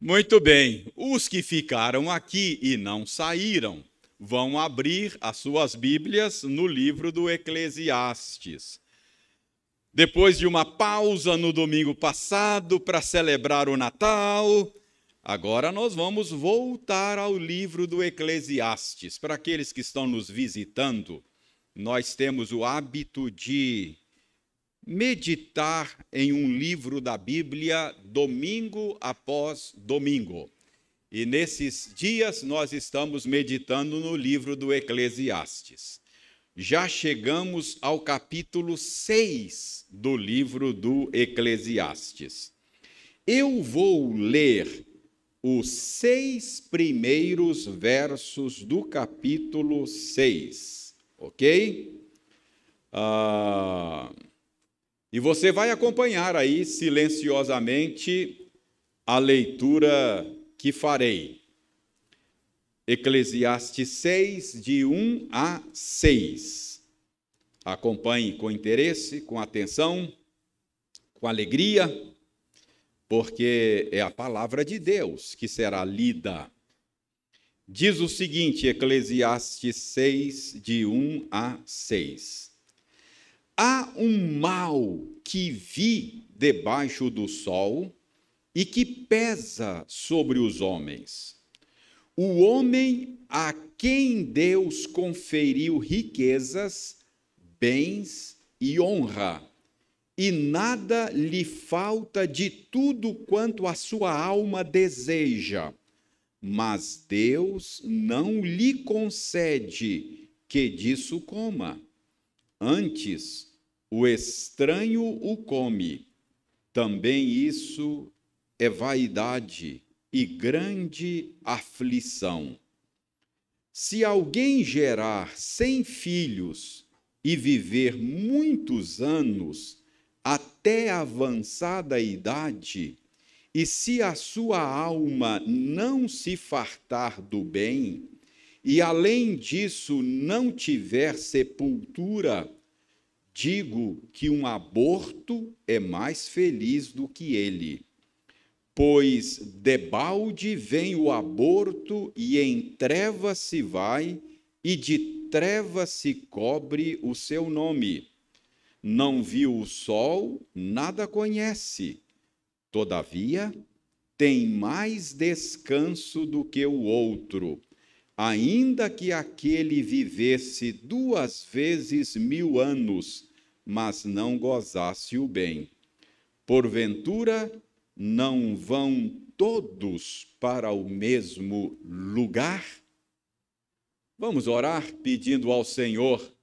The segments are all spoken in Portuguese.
Muito bem, os que ficaram aqui e não saíram vão abrir as suas Bíblias no livro do Eclesiastes. Depois de uma pausa no domingo passado para celebrar o Natal, agora nós vamos voltar ao livro do Eclesiastes. Para aqueles que estão nos visitando, nós temos o hábito de meditar em um livro da Bíblia domingo após domingo. E nesses dias nós estamos meditando no livro do Eclesiastes. Já chegamos ao capítulo 6 do livro do Eclesiastes. Eu vou ler os seis primeiros versos do capítulo 6, ok? Ah. E você vai acompanhar aí silenciosamente a leitura que farei. Eclesiastes 6, de 1 a 6. Acompanhe com interesse, com atenção, com alegria, porque é a palavra de Deus que será lida. Diz o seguinte, Eclesiastes 6, de 1 a 6. Há um mal que vi debaixo do sol e que pesa sobre os homens. O homem a quem Deus conferiu riquezas, bens e honra, e nada lhe falta de tudo quanto a sua alma deseja, mas Deus não lhe concede que disso coma. Antes, o estranho o come. Também isso é vaidade e grande aflição. Se alguém gerar cem filhos e viver muitos anos até avançada idade, e se a sua alma não se fartar do bem, e além disso não tiver sepultura, Digo que um aborto é mais feliz do que ele, pois debalde vem o aborto e em trevas se vai, e de trevas se cobre o seu nome. Não viu o sol, nada conhece. Todavia, tem mais descanso do que o outro, ainda que aquele vivesse duas vezes mil anos mas não gozasse o bem. Porventura, não vão todos para o mesmo lugar? Vamos orar pedindo ao Senhor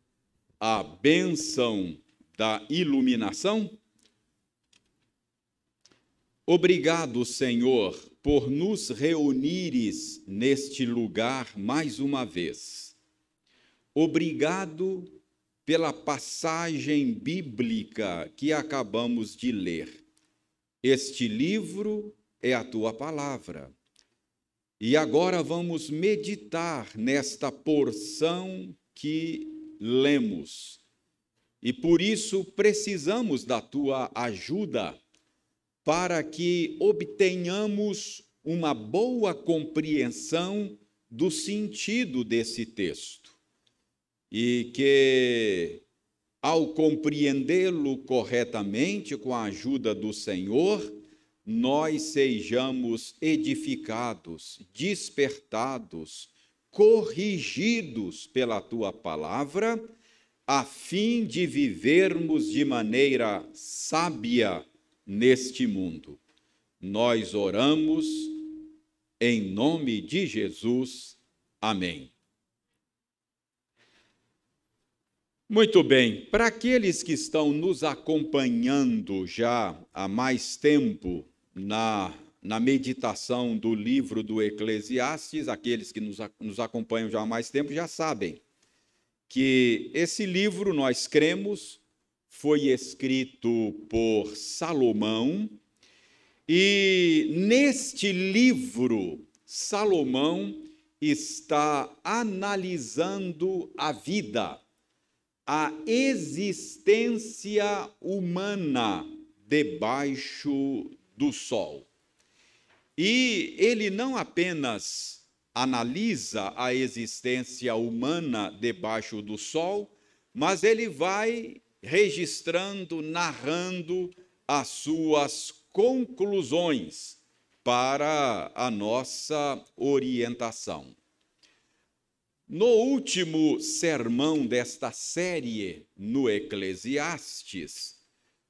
a bênção da iluminação? Obrigado, Senhor, por nos reunires neste lugar mais uma vez. Obrigado pela passagem bíblica que acabamos de ler. Este livro é a tua palavra. E agora vamos meditar nesta porção que lemos. E por isso precisamos da tua ajuda para que obtenhamos uma boa compreensão do sentido desse texto. E que, ao compreendê-lo corretamente com a ajuda do Senhor, nós sejamos edificados, despertados, corrigidos pela tua palavra, a fim de vivermos de maneira sábia neste mundo. Nós oramos em nome de Jesus. Amém. Muito bem, para aqueles que estão nos acompanhando já há mais tempo na, na meditação do livro do Eclesiastes, aqueles que nos, nos acompanham já há mais tempo já sabem que esse livro, nós cremos, foi escrito por Salomão, e neste livro, Salomão está analisando a vida a existência humana debaixo do sol. E ele não apenas analisa a existência humana debaixo do sol, mas ele vai registrando, narrando as suas conclusões para a nossa orientação. No último sermão desta série no Eclesiastes,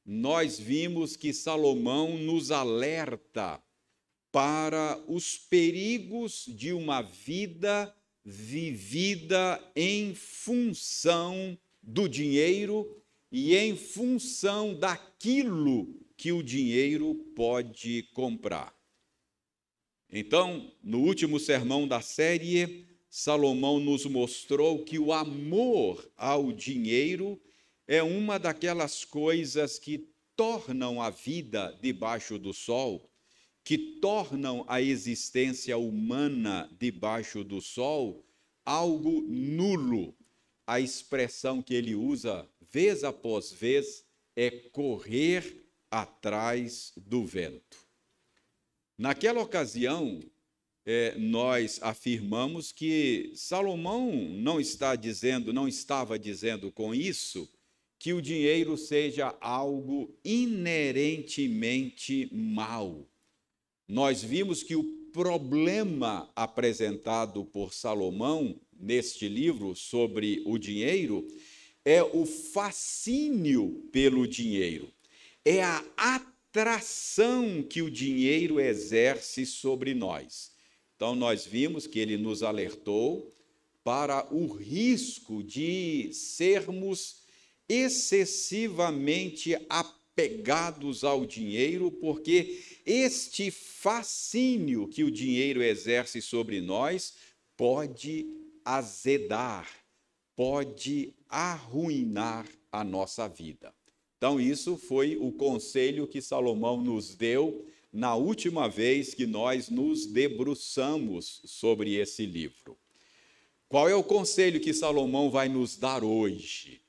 nós vimos que Salomão nos alerta para os perigos de uma vida vivida em função do dinheiro e em função daquilo que o dinheiro pode comprar. Então, no último sermão da série, Salomão nos mostrou que o amor ao dinheiro é uma daquelas coisas que tornam a vida debaixo do sol que tornam a existência humana debaixo do sol algo nulo. A expressão que ele usa vez após vez é correr atrás do vento. Naquela ocasião, é, nós afirmamos que Salomão não está dizendo, não estava dizendo com isso que o dinheiro seja algo inerentemente mau nós vimos que o problema apresentado por Salomão neste livro sobre o dinheiro é o fascínio pelo dinheiro, é a atração que o dinheiro exerce sobre nós. Então, nós vimos que ele nos alertou para o risco de sermos excessivamente apegados ao dinheiro, porque este fascínio que o dinheiro exerce sobre nós pode azedar, pode arruinar a nossa vida. Então, isso foi o conselho que Salomão nos deu na última vez que nós nos debruçamos sobre esse livro. Qual é o conselho que Salomão vai nos dar hoje?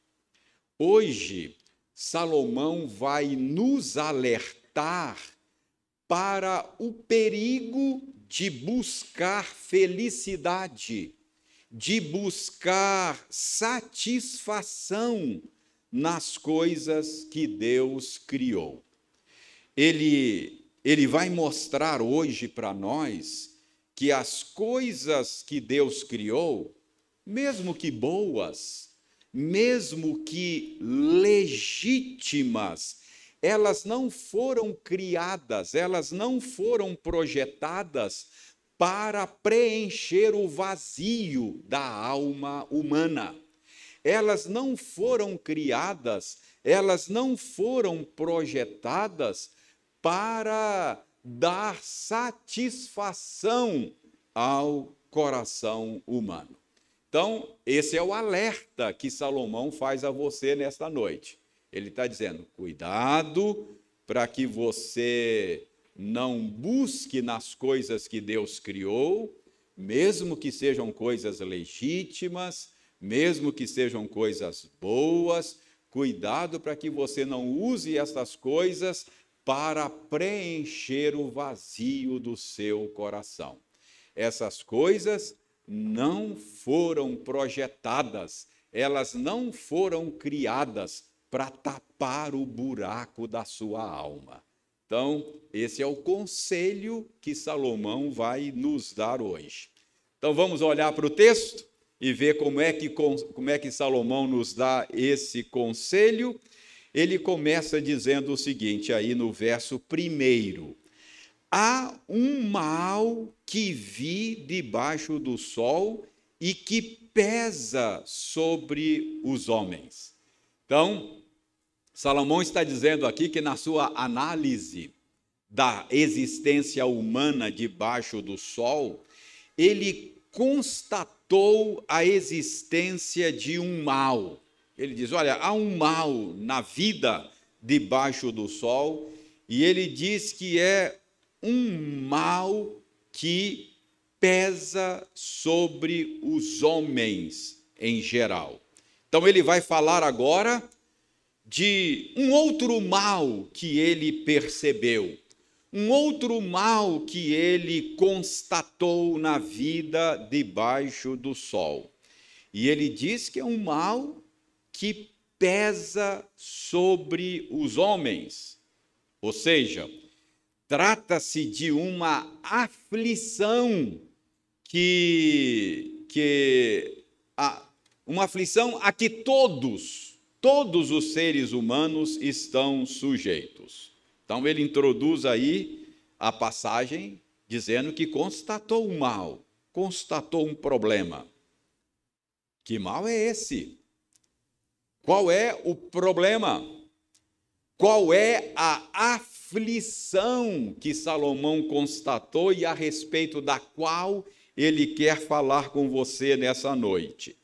Hoje, Salomão vai nos alertar para o perigo de buscar felicidade, de buscar satisfação nas coisas que Deus criou. Ele, ele vai mostrar hoje para nós que as coisas que Deus criou, mesmo que boas, mesmo que legítimas, elas não foram criadas, elas não foram projetadas para preencher o vazio da alma humana. Elas não foram criadas, elas não foram projetadas para dar satisfação ao coração humano. Então, esse é o alerta que Salomão faz a você nesta noite. Ele está dizendo: cuidado para que você não busque nas coisas que Deus criou, mesmo que sejam coisas legítimas, mesmo que sejam coisas boas, cuidado para que você não use essas coisas para preencher o vazio do seu coração. Essas coisas não foram projetadas, elas não foram criadas para tapar o buraco da sua alma. Então, esse é o conselho que Salomão vai nos dar hoje. Então, vamos olhar para o texto e ver como é que, como é que Salomão nos dá esse conselho. Ele começa dizendo o seguinte, aí no verso primeiro: Há um mal que vi debaixo do sol e que pesa sobre os homens. Então, Salomão está dizendo aqui que na sua análise da existência humana debaixo do sol, ele constatou a existência de um mal. Ele diz: olha, há um mal na vida debaixo do sol, e ele diz que é um mal que pesa sobre os homens em geral. Então ele vai falar agora de um outro mal que ele percebeu, um outro mal que ele constatou na vida debaixo do sol. E ele diz que é um mal que pesa sobre os homens. Ou seja, trata-se de uma aflição que, que a, uma aflição a que todos, todos os seres humanos estão sujeitos. Então ele introduz aí a passagem dizendo que constatou um mal, constatou um problema. Que mal é esse? Qual é o problema? Qual é a aflição que Salomão constatou e a respeito da qual ele quer falar com você nessa noite?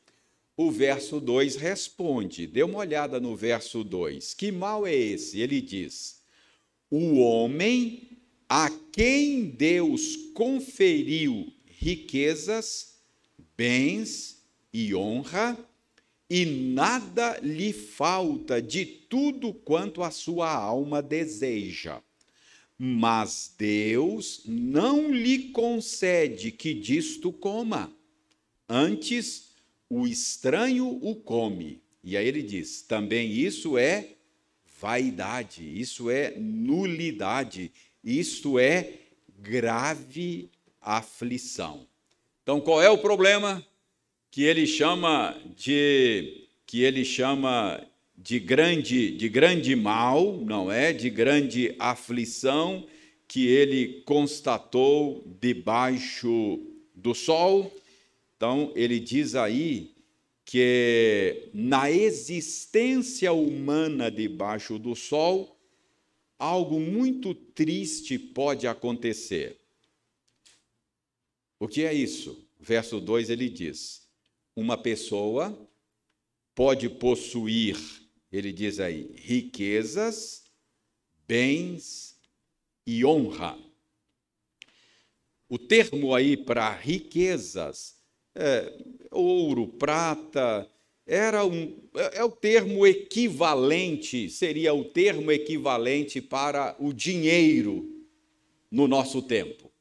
O verso 2 responde, dê uma olhada no verso 2. Que mal é esse? Ele diz: O homem a quem Deus conferiu riquezas, bens e honra, e nada lhe falta de tudo quanto a sua alma deseja. Mas Deus não lhe concede que disto coma. Antes, o estranho o come. E aí ele diz: também isso é vaidade, isso é nulidade, isto é grave aflição. Então, qual é o problema que ele chama de que ele chama de grande de grande mal, não é? De grande aflição que ele constatou debaixo do sol? Então, ele diz aí que na existência humana debaixo do sol, algo muito triste pode acontecer. O que é isso? Verso 2 ele diz: Uma pessoa pode possuir, ele diz aí, riquezas, bens e honra. O termo aí para riquezas é, ouro, prata, era um, é, é o termo equivalente, seria o termo equivalente para o dinheiro no nosso tempo.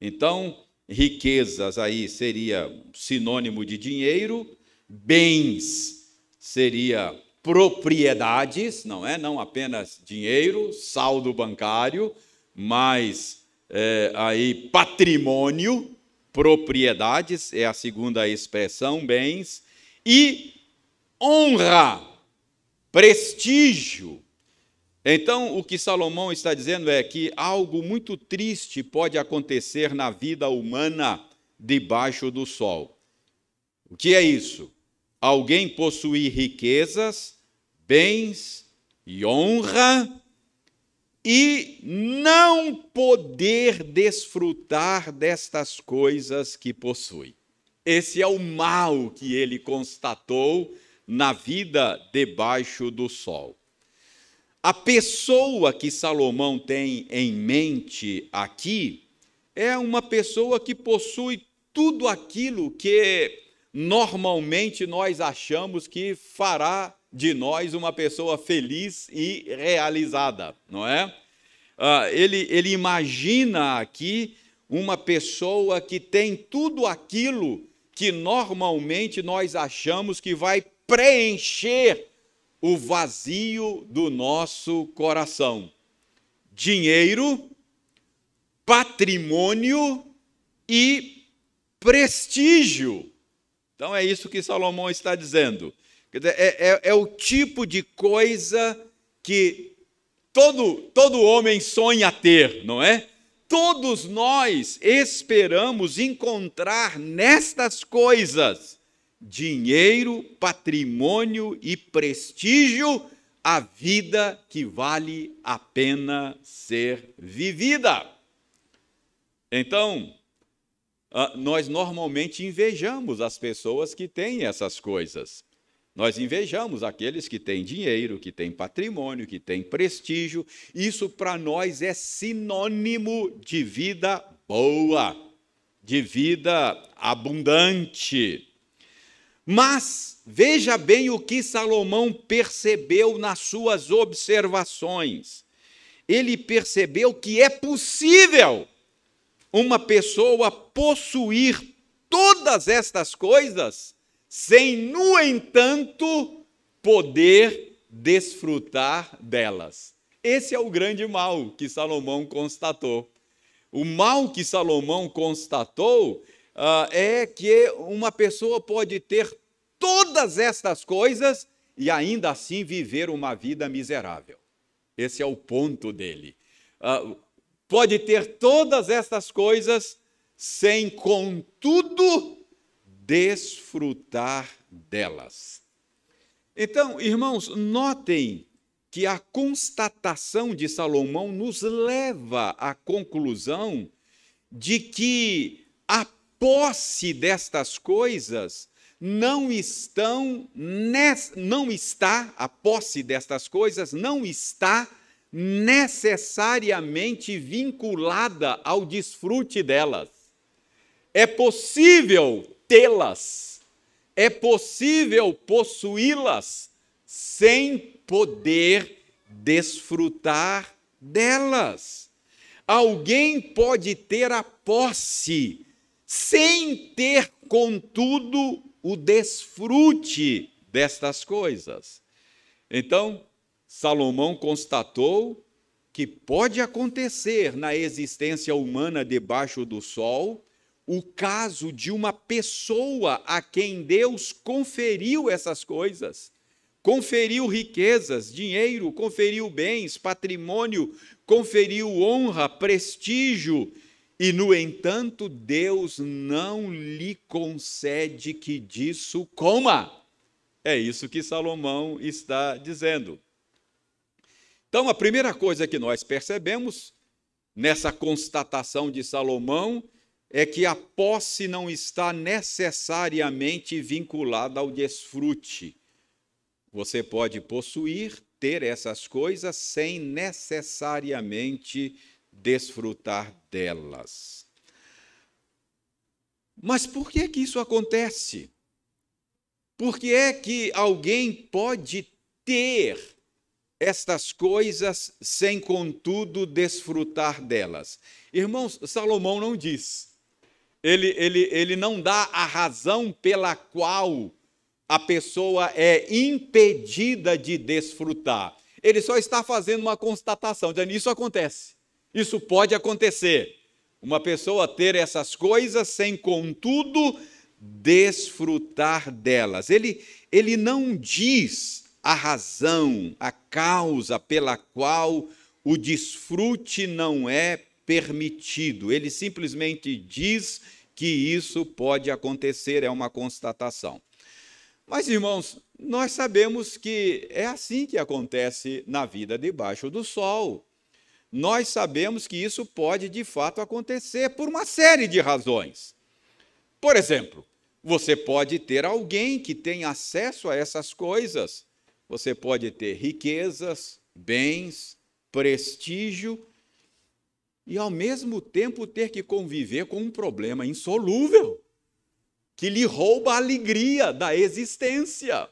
Então, riquezas aí seria sinônimo de dinheiro, bens seria propriedades, não é? Não apenas dinheiro, saldo bancário, mas é, aí patrimônio, propriedades, é a segunda expressão, bens, e honra, prestígio. Então, o que Salomão está dizendo é que algo muito triste pode acontecer na vida humana debaixo do sol. O que é isso? Alguém possuir riquezas, bens e honra, e não poder desfrutar destas coisas que possui. Esse é o mal que ele constatou na vida debaixo do sol. A pessoa que Salomão tem em mente aqui é uma pessoa que possui tudo aquilo que normalmente nós achamos que fará de nós uma pessoa feliz e realizada, não é? Ah, ele, ele imagina aqui uma pessoa que tem tudo aquilo que normalmente nós achamos que vai preencher o vazio do nosso coração: dinheiro, patrimônio e prestígio. Então é isso que Salomão está dizendo. É, é, é o tipo de coisa que todo, todo homem sonha ter, não é? Todos nós esperamos encontrar nestas coisas dinheiro, patrimônio e prestígio, a vida que vale a pena ser vivida. Então, ah, nós normalmente invejamos as pessoas que têm essas coisas. Nós invejamos aqueles que têm dinheiro, que têm patrimônio, que têm prestígio. Isso para nós é sinônimo de vida boa, de vida abundante. Mas veja bem o que Salomão percebeu nas suas observações. ele percebeu que é possível uma pessoa possuir todas estas coisas sem, no entanto, poder desfrutar delas. Esse é o grande mal que Salomão constatou. O mal que Salomão constatou uh, é que uma pessoa pode ter todas estas coisas e ainda assim viver uma vida miserável. Esse é o ponto dele. Uh, pode ter todas estas coisas sem, contudo, desfrutar delas. Então, irmãos, notem que a constatação de Salomão nos leva à conclusão de que a posse destas coisas não estão não está a posse destas coisas não está necessariamente vinculada ao desfrute delas. É possível tê-las, é possível possuí-las sem poder desfrutar delas. Alguém pode ter a posse sem ter, contudo, o desfrute destas coisas. Então, Salomão constatou que pode acontecer na existência humana debaixo do sol o caso de uma pessoa a quem Deus conferiu essas coisas. Conferiu riquezas, dinheiro, conferiu bens, patrimônio, conferiu honra, prestígio, e, no entanto, Deus não lhe concede que disso coma. É isso que Salomão está dizendo. Então, a primeira coisa que nós percebemos nessa constatação de Salomão é que a posse não está necessariamente vinculada ao desfrute. Você pode possuir, ter essas coisas sem necessariamente desfrutar delas. Mas por que que isso acontece? Por que é que alguém pode ter estas coisas sem, contudo, desfrutar delas. Irmãos, Salomão não diz. Ele, ele, ele não dá a razão pela qual a pessoa é impedida de desfrutar. Ele só está fazendo uma constatação, dizendo: isso acontece, isso pode acontecer. Uma pessoa ter essas coisas sem, contudo, desfrutar delas. Ele, ele não diz a razão, a causa pela qual o desfrute não é permitido. Ele simplesmente diz que isso pode acontecer, é uma constatação. Mas, irmãos, nós sabemos que é assim que acontece na vida debaixo do sol. Nós sabemos que isso pode de fato acontecer por uma série de razões. Por exemplo, você pode ter alguém que tem acesso a essas coisas você pode ter riquezas, bens, prestígio e ao mesmo tempo ter que conviver com um problema insolúvel que lhe rouba a alegria da existência.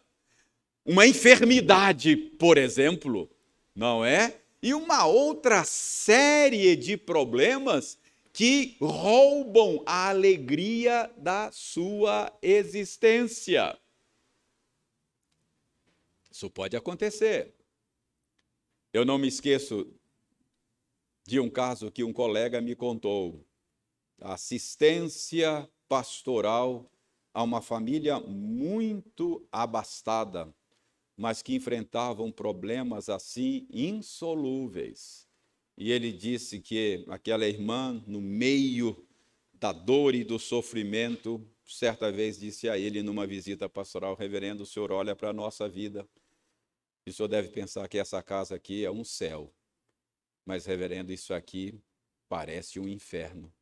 Uma enfermidade, por exemplo, não é? E uma outra série de problemas que roubam a alegria da sua existência. Isso pode acontecer. Eu não me esqueço de um caso que um colega me contou. Assistência pastoral a uma família muito abastada, mas que enfrentavam problemas assim insolúveis. E ele disse que aquela irmã, no meio da dor e do sofrimento, certa vez disse a ele numa visita pastoral: Reverendo, o senhor olha para a nossa vida e o senhor deve pensar que essa casa aqui é um céu. Mas, reverendo, isso aqui parece um inferno.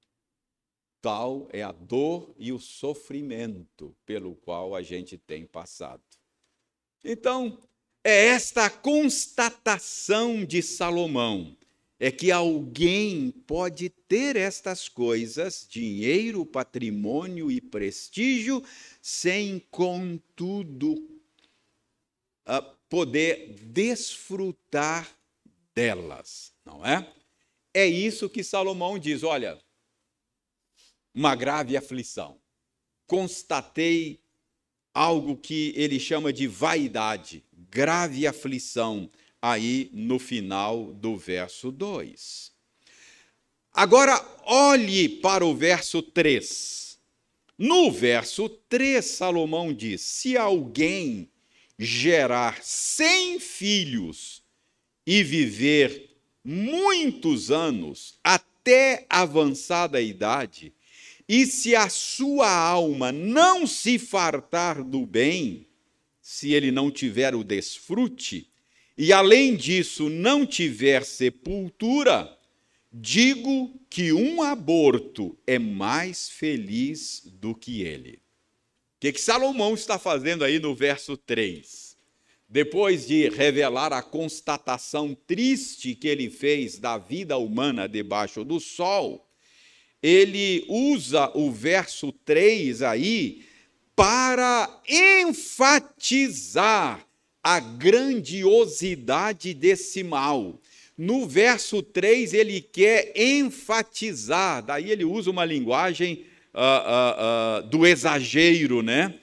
Tal é a dor e o sofrimento pelo qual a gente tem passado. Então, é esta constatação de Salomão é que alguém pode ter estas coisas, dinheiro, patrimônio e prestígio, sem, contudo, poder desfrutar delas. Não é? É isso que Salomão diz: olha, uma grave aflição. Constatei algo que ele chama de vaidade, grave aflição, aí no final do verso 2. Agora, olhe para o verso 3. No verso 3, Salomão diz: se alguém gerar cem filhos e viver muitos anos, até avançada idade, e se a sua alma não se fartar do bem, se ele não tiver o desfrute, e além disso não tiver sepultura, digo que um aborto é mais feliz do que ele. O que, que Salomão está fazendo aí no verso 3? Depois de revelar a constatação triste que ele fez da vida humana debaixo do sol, ele usa o verso 3 aí para enfatizar a grandiosidade desse mal. No verso 3, ele quer enfatizar, daí ele usa uma linguagem uh, uh, uh, do exagero, né?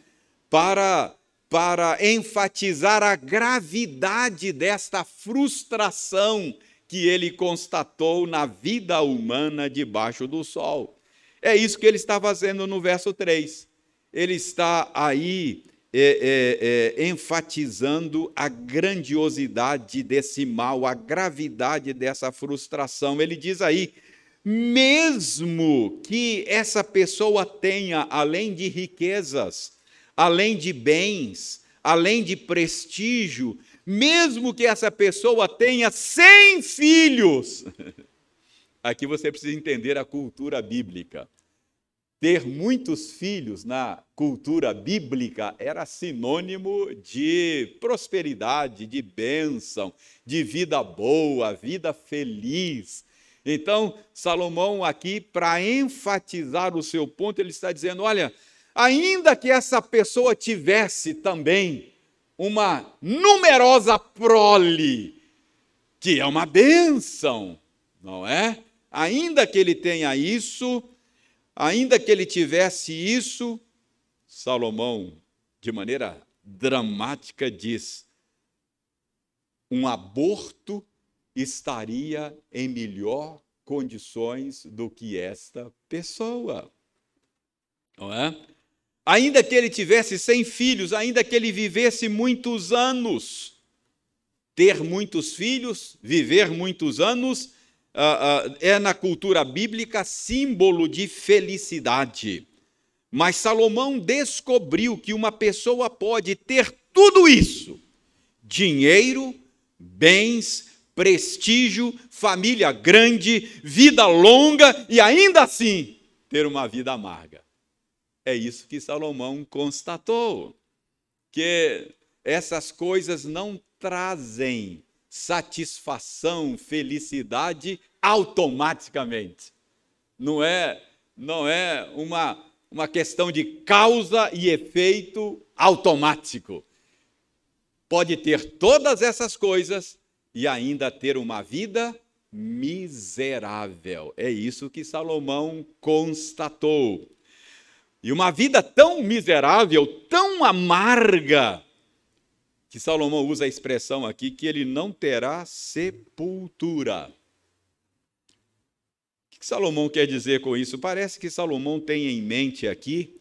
Para, para enfatizar a gravidade desta frustração que ele constatou na vida humana debaixo do sol. É isso que ele está fazendo no verso 3. Ele está aí é, é, é, enfatizando a grandiosidade desse mal, a gravidade dessa frustração. Ele diz aí: mesmo que essa pessoa tenha, além de riquezas, além de bens, além de prestígio, mesmo que essa pessoa tenha 100 filhos. Aqui você precisa entender a cultura bíblica. Ter muitos filhos na cultura bíblica era sinônimo de prosperidade, de bênção, de vida boa, vida feliz. Então, Salomão, aqui, para enfatizar o seu ponto, ele está dizendo: olha, ainda que essa pessoa tivesse também uma numerosa prole, que é uma bênção, não é? Ainda que ele tenha isso, ainda que ele tivesse isso, Salomão, de maneira dramática, diz: um aborto estaria em melhor condições do que esta pessoa. Não é? Ainda que ele tivesse cem filhos, ainda que ele vivesse muitos anos, ter muitos filhos, viver muitos anos, uh, uh, é na cultura bíblica símbolo de felicidade. Mas Salomão descobriu que uma pessoa pode ter tudo isso: dinheiro, bens, prestígio, família grande, vida longa e ainda assim ter uma vida amarga. É isso que Salomão constatou, que essas coisas não trazem satisfação, felicidade automaticamente. Não é, não é uma, uma questão de causa e efeito automático. Pode ter todas essas coisas e ainda ter uma vida miserável. É isso que Salomão constatou. E uma vida tão miserável, tão amarga, que Salomão usa a expressão aqui que ele não terá sepultura. O que Salomão quer dizer com isso? Parece que Salomão tem em mente aqui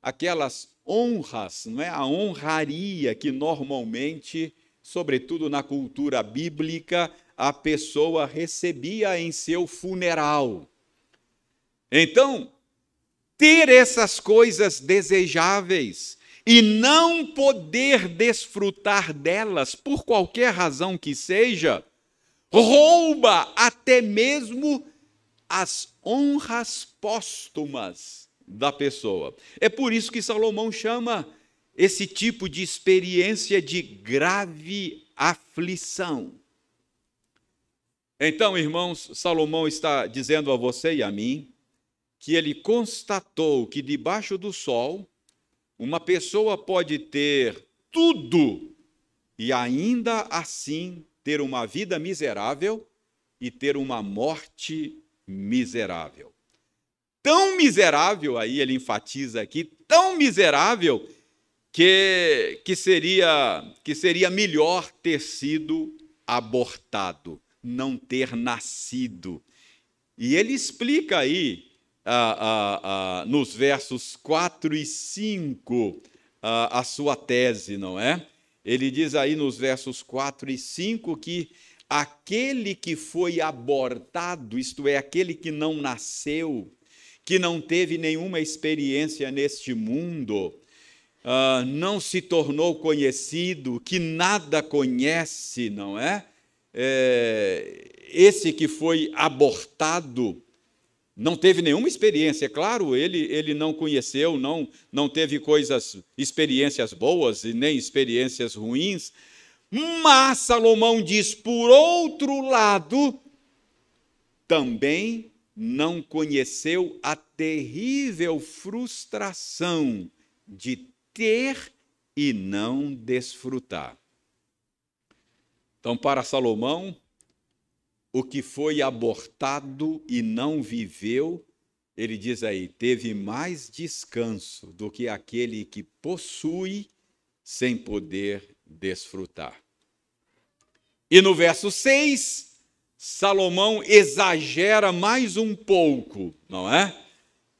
aquelas honras, não é? A honraria que normalmente sobretudo na cultura bíblica, a pessoa recebia em seu funeral. Então, ter essas coisas desejáveis e não poder desfrutar delas por qualquer razão que seja, rouba até mesmo as honras póstumas da pessoa. É por isso que Salomão chama esse tipo de experiência de grave aflição. Então, irmãos, Salomão está dizendo a você e a mim que ele constatou que debaixo do sol uma pessoa pode ter tudo e ainda assim ter uma vida miserável e ter uma morte miserável. Tão miserável, aí ele enfatiza aqui, tão miserável que, que, seria, que seria melhor ter sido abortado, não ter nascido. E ele explica aí, ah, ah, nos versos 4 e 5, a sua tese, não é? Ele diz aí nos versos 4 e 5 que aquele que foi abortado, isto é, aquele que não nasceu, que não teve nenhuma experiência neste mundo, uh, não se tornou conhecido, que nada conhece, não é? é? Esse que foi abortado não teve nenhuma experiência, é claro, ele, ele não conheceu, não, não teve coisas, experiências boas e nem experiências ruins, mas Salomão diz, por outro lado, também não conheceu a terrível frustração de ter e não desfrutar. Então, para Salomão, o que foi abortado e não viveu, ele diz aí, teve mais descanso do que aquele que possui sem poder desfrutar. E no verso 6, Salomão exagera mais um pouco, não é?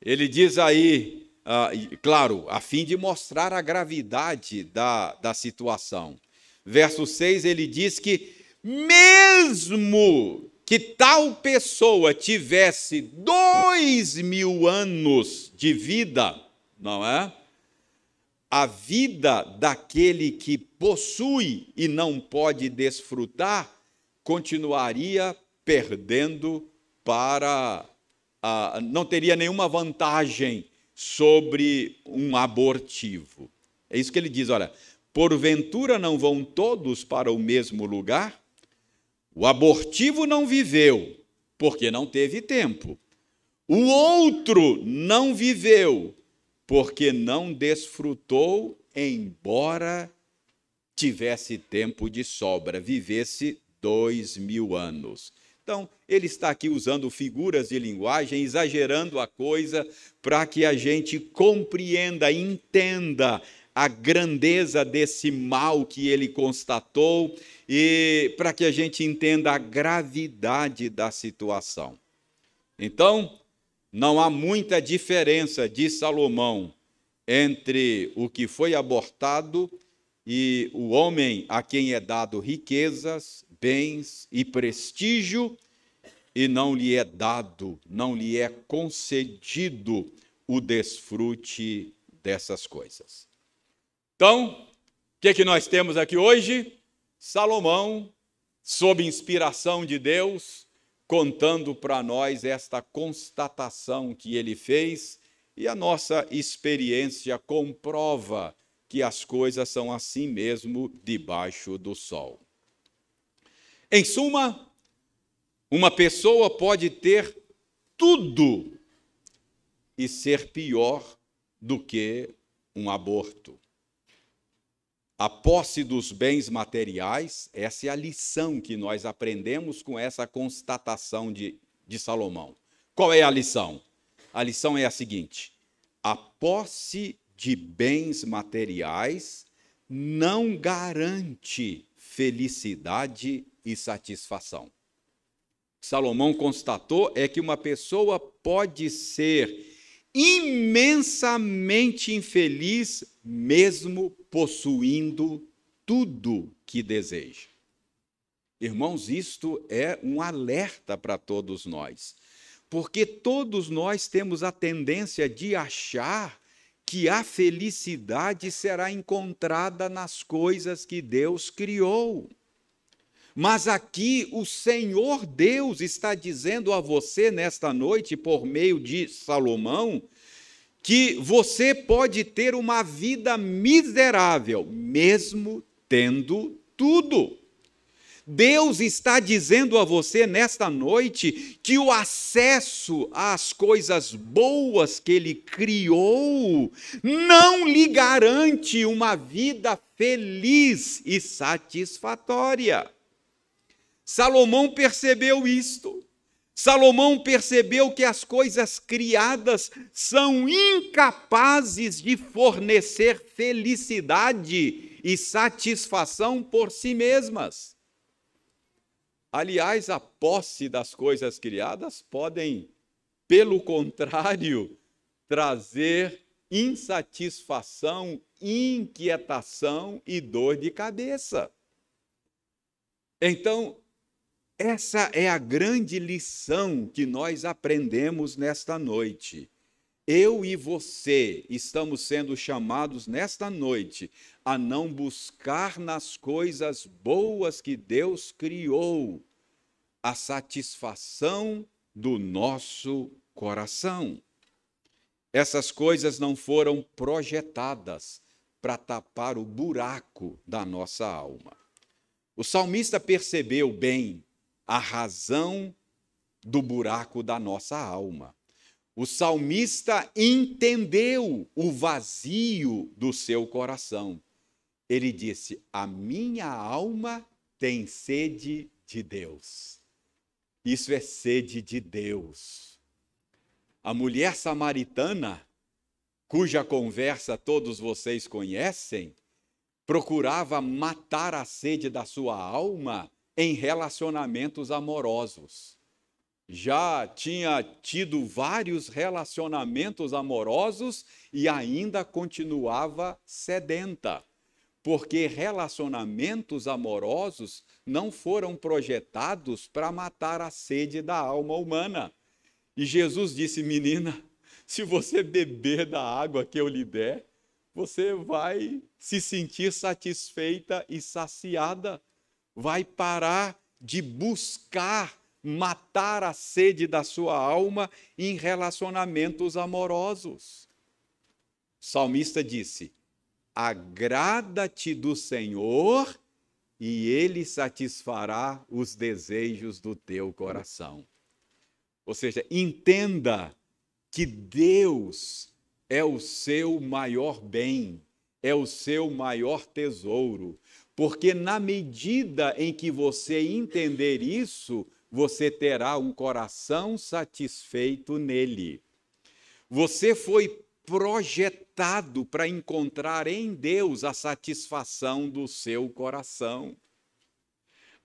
Ele diz aí, ah, claro, a fim de mostrar a gravidade da, da situação. Verso 6, ele diz que, mesmo que tal pessoa tivesse dois mil anos de vida, não é? A vida daquele que possui e não pode desfrutar continuaria perdendo para. não teria nenhuma vantagem sobre um abortivo. É isso que ele diz: olha, porventura não vão todos para o mesmo lugar? O abortivo não viveu, porque não teve tempo. O outro não viveu, porque não desfrutou, embora tivesse tempo de sobra, vivesse dois mil anos. Então, ele está aqui usando figuras de linguagem, exagerando a coisa, para que a gente compreenda, entenda a grandeza desse mal que ele constatou e para que a gente entenda a gravidade da situação. Então, não há muita diferença de Salomão entre o que foi abortado e o homem a quem é dado riquezas, bens e prestígio, e não lhe é dado, não lhe é concedido o desfrute dessas coisas. Então, o que, é que nós temos aqui hoje? Salomão, sob inspiração de Deus, contando para nós esta constatação que ele fez, e a nossa experiência comprova que as coisas são assim mesmo debaixo do sol. Em suma, uma pessoa pode ter tudo e ser pior do que um aborto. A posse dos bens materiais, essa é a lição que nós aprendemos com essa constatação de, de Salomão. Qual é a lição? A lição é a seguinte: a posse de bens materiais não garante felicidade e satisfação. Salomão constatou é que uma pessoa pode ser imensamente infeliz mesmo possuindo tudo que deseja. Irmãos, isto é um alerta para todos nós, porque todos nós temos a tendência de achar que a felicidade será encontrada nas coisas que Deus criou. Mas aqui o Senhor Deus está dizendo a você nesta noite, por meio de Salomão, que você pode ter uma vida miserável, mesmo tendo tudo. Deus está dizendo a você nesta noite que o acesso às coisas boas que Ele criou não lhe garante uma vida feliz e satisfatória. Salomão percebeu isto. Salomão percebeu que as coisas criadas são incapazes de fornecer felicidade e satisfação por si mesmas. Aliás, a posse das coisas criadas podem, pelo contrário, trazer insatisfação, inquietação e dor de cabeça. Então, essa é a grande lição que nós aprendemos nesta noite. Eu e você estamos sendo chamados nesta noite a não buscar nas coisas boas que Deus criou a satisfação do nosso coração. Essas coisas não foram projetadas para tapar o buraco da nossa alma. O salmista percebeu bem a razão do buraco da nossa alma. O salmista entendeu o vazio do seu coração. Ele disse: A minha alma tem sede de Deus. Isso é sede de Deus. A mulher samaritana, cuja conversa todos vocês conhecem, procurava matar a sede da sua alma em relacionamentos amorosos. Já tinha tido vários relacionamentos amorosos e ainda continuava sedenta, porque relacionamentos amorosos não foram projetados para matar a sede da alma humana. E Jesus disse: Menina, se você beber da água que eu lhe der, você vai se sentir satisfeita e saciada vai parar de buscar matar a sede da sua alma em relacionamentos amorosos. O salmista disse: Agrada-te do Senhor e ele satisfará os desejos do teu coração. Ou seja, entenda que Deus é o seu maior bem, é o seu maior tesouro, porque na medida em que você entender isso, você terá um coração satisfeito nele. Você foi projetado para encontrar em Deus a satisfação do seu coração.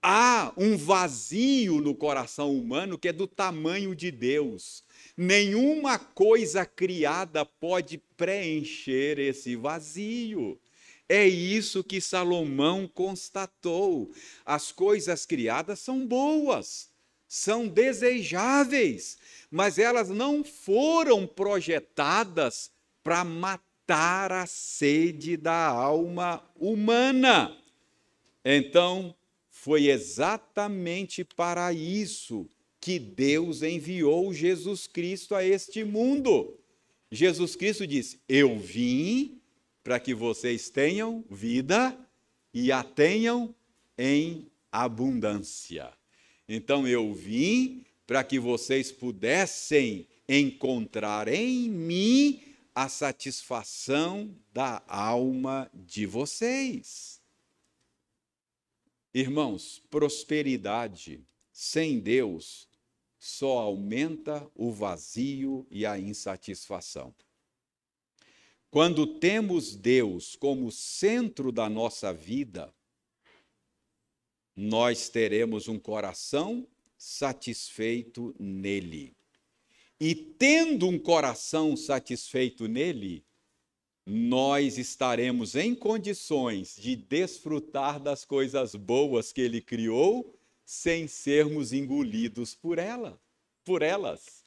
Há um vazio no coração humano que é do tamanho de Deus. Nenhuma coisa criada pode preencher esse vazio. É isso que Salomão constatou. As coisas criadas são boas, são desejáveis, mas elas não foram projetadas para matar a sede da alma humana. Então, foi exatamente para isso que Deus enviou Jesus Cristo a este mundo. Jesus Cristo disse: Eu vim para que vocês tenham vida e a tenham em abundância. Então eu vim para que vocês pudessem encontrar em mim a satisfação da alma de vocês. Irmãos, prosperidade sem Deus só aumenta o vazio e a insatisfação. Quando temos Deus como centro da nossa vida, nós teremos um coração satisfeito nele. E tendo um coração satisfeito nele, nós estaremos em condições de desfrutar das coisas boas que ele criou sem sermos engolidos por ela, por elas.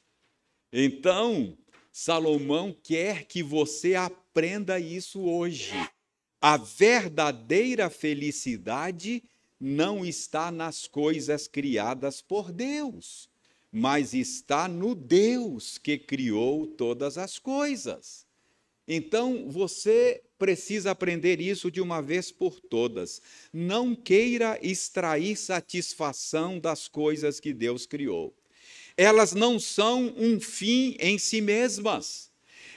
Então, Salomão quer que você aprenda isso hoje. A verdadeira felicidade não está nas coisas criadas por Deus, mas está no Deus que criou todas as coisas. Então você precisa aprender isso de uma vez por todas. Não queira extrair satisfação das coisas que Deus criou elas não são um fim em si mesmas.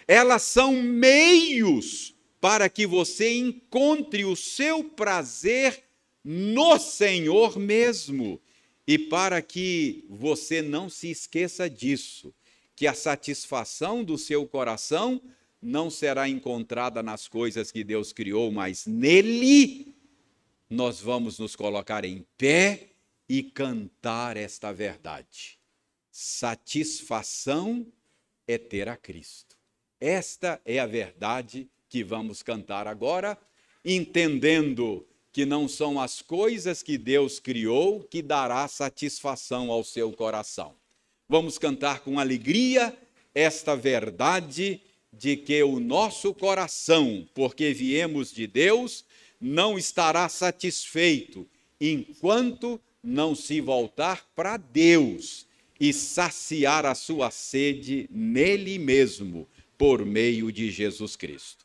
Elas são meios para que você encontre o seu prazer no Senhor mesmo. E para que você não se esqueça disso, que a satisfação do seu coração não será encontrada nas coisas que Deus criou, mas nele nós vamos nos colocar em pé e cantar esta verdade. Satisfação é ter a Cristo. Esta é a verdade que vamos cantar agora, entendendo que não são as coisas que Deus criou que dará satisfação ao seu coração. Vamos cantar com alegria esta verdade de que o nosso coração, porque viemos de Deus, não estará satisfeito enquanto não se voltar para Deus e saciar a sua sede nele mesmo, por meio de Jesus Cristo.